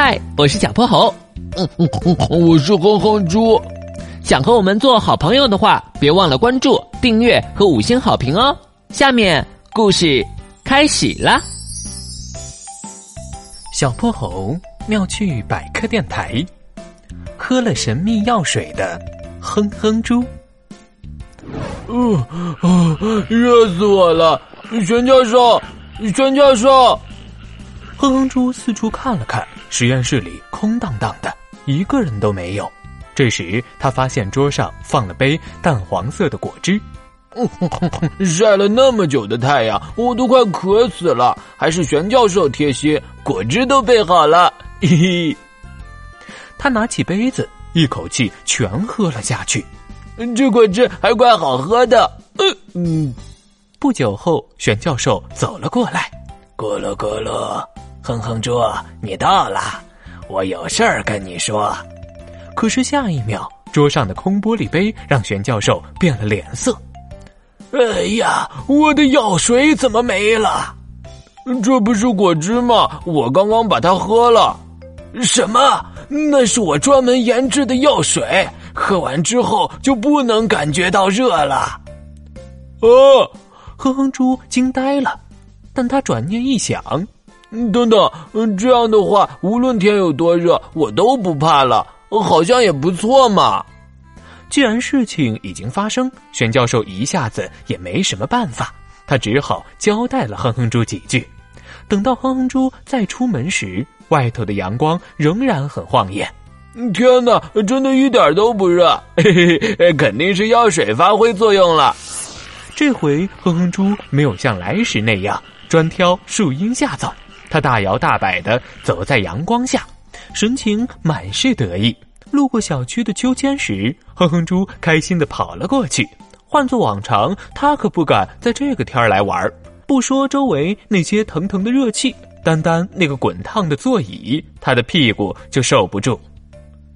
嗨，我是小泼猴。嗯嗯嗯，我是哼哼猪。想和我们做好朋友的话，别忘了关注、订阅和五星好评哦。下面故事开始啦。小泼猴妙趣百科电台，喝了神秘药水的哼哼猪。嗯啊，热死我了！玄教授，玄教授。哼哼猪四处看了看，实验室里空荡荡的，一个人都没有。这时，他发现桌上放了杯淡黄色的果汁。晒了那么久的太阳，我都快渴死了。还是玄教授贴心，果汁都备好了。嘿嘿，他拿起杯子，一口气全喝了下去。这果汁还怪好喝的。嗯嗯。不久后，玄教授走了过来。咕噜咕噜，哼哼猪，你到了，我有事儿跟你说。可是下一秒，桌上的空玻璃杯让玄教授变了脸色。哎呀，我的药水怎么没了？这不是果汁吗？我刚刚把它喝了。什么？那是我专门研制的药水。喝完之后就不能感觉到热了。哦，哼哼猪惊呆了，但他转念一想，嗯等等，嗯这样的话，无论天有多热，我都不怕了，好像也不错嘛。既然事情已经发生，玄教授一下子也没什么办法，他只好交代了哼哼猪几句。等到哼哼猪再出门时，外头的阳光仍然很晃眼。天哪，真的一点都不热，嘿嘿嘿，肯定是药水发挥作用了。这回哼哼猪没有像来时那样专挑树荫下走，他大摇大摆的走在阳光下，神情满是得意。路过小区的秋千时，哼哼猪开心的跑了过去。换做往常，他可不敢在这个天儿来玩不说周围那些腾腾的热气，单单那个滚烫的座椅，他的屁股就受不住。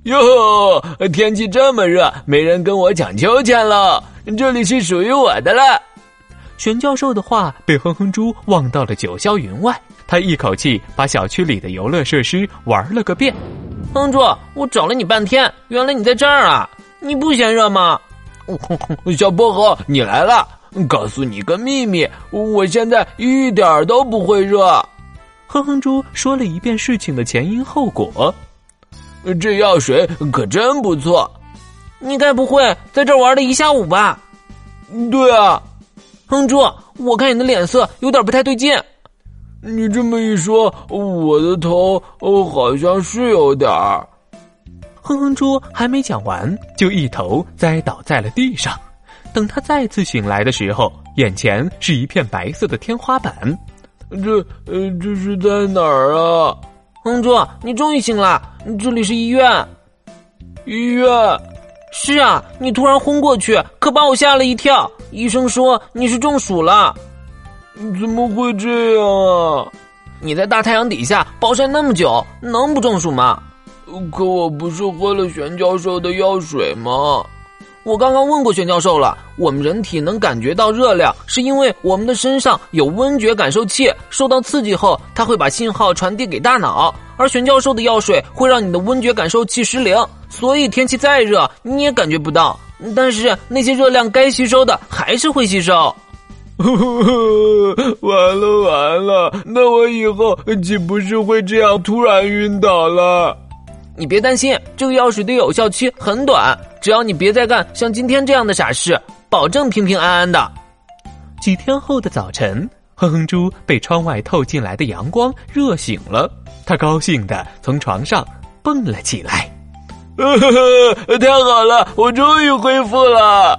哟，天气这么热，没人跟我抢秋千了。这里是属于我的了。玄教授的话被哼哼猪忘到了九霄云外，他一口气把小区里的游乐设施玩了个遍。哼猪，我找了你半天，原来你在这儿啊！你不嫌热吗？小薄荷，你来了！告诉你个秘密，我现在一点都不会热。哼哼猪说了一遍事情的前因后果。这药水可真不错，你该不会在这玩了一下午吧？对啊，哼猪，我看你的脸色有点不太对劲。你这么一说，我的头哦好像是有点儿。哼哼猪还没讲完，就一头栽倒在了地上。等他再次醒来的时候，眼前是一片白色的天花板。这呃，这是在哪儿啊？哼猪，你终于醒了！这里是医院。医院？是啊，你突然昏过去，可把我吓了一跳。医生说你是中暑了。怎么会这样啊？你在大太阳底下暴晒那么久，能不中暑吗？可我不是喝了玄教授的药水吗？我刚刚问过玄教授了，我们人体能感觉到热量，是因为我们的身上有温觉感受器，受到刺激后，它会把信号传递给大脑。而玄教授的药水会让你的温觉感受器失灵，所以天气再热你也感觉不到。但是那些热量该吸收的还是会吸收。完了完了，那我以后岂不是会这样突然晕倒了？你别担心，这个药水的有效期很短，只要你别再干像今天这样的傻事，保证平平安安的。几天后的早晨，哼哼猪被窗外透进来的阳光热醒了，他高兴的从床上蹦了起来。太好了，我终于恢复了。